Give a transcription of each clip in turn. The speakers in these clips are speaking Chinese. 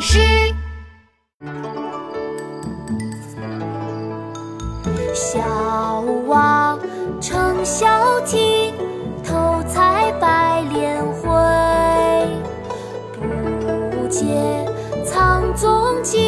诗。小娃撑小艇，偷采白莲回。不解藏踪迹，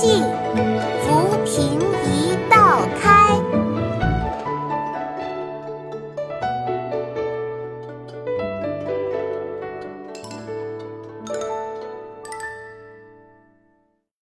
不解藏踪迹，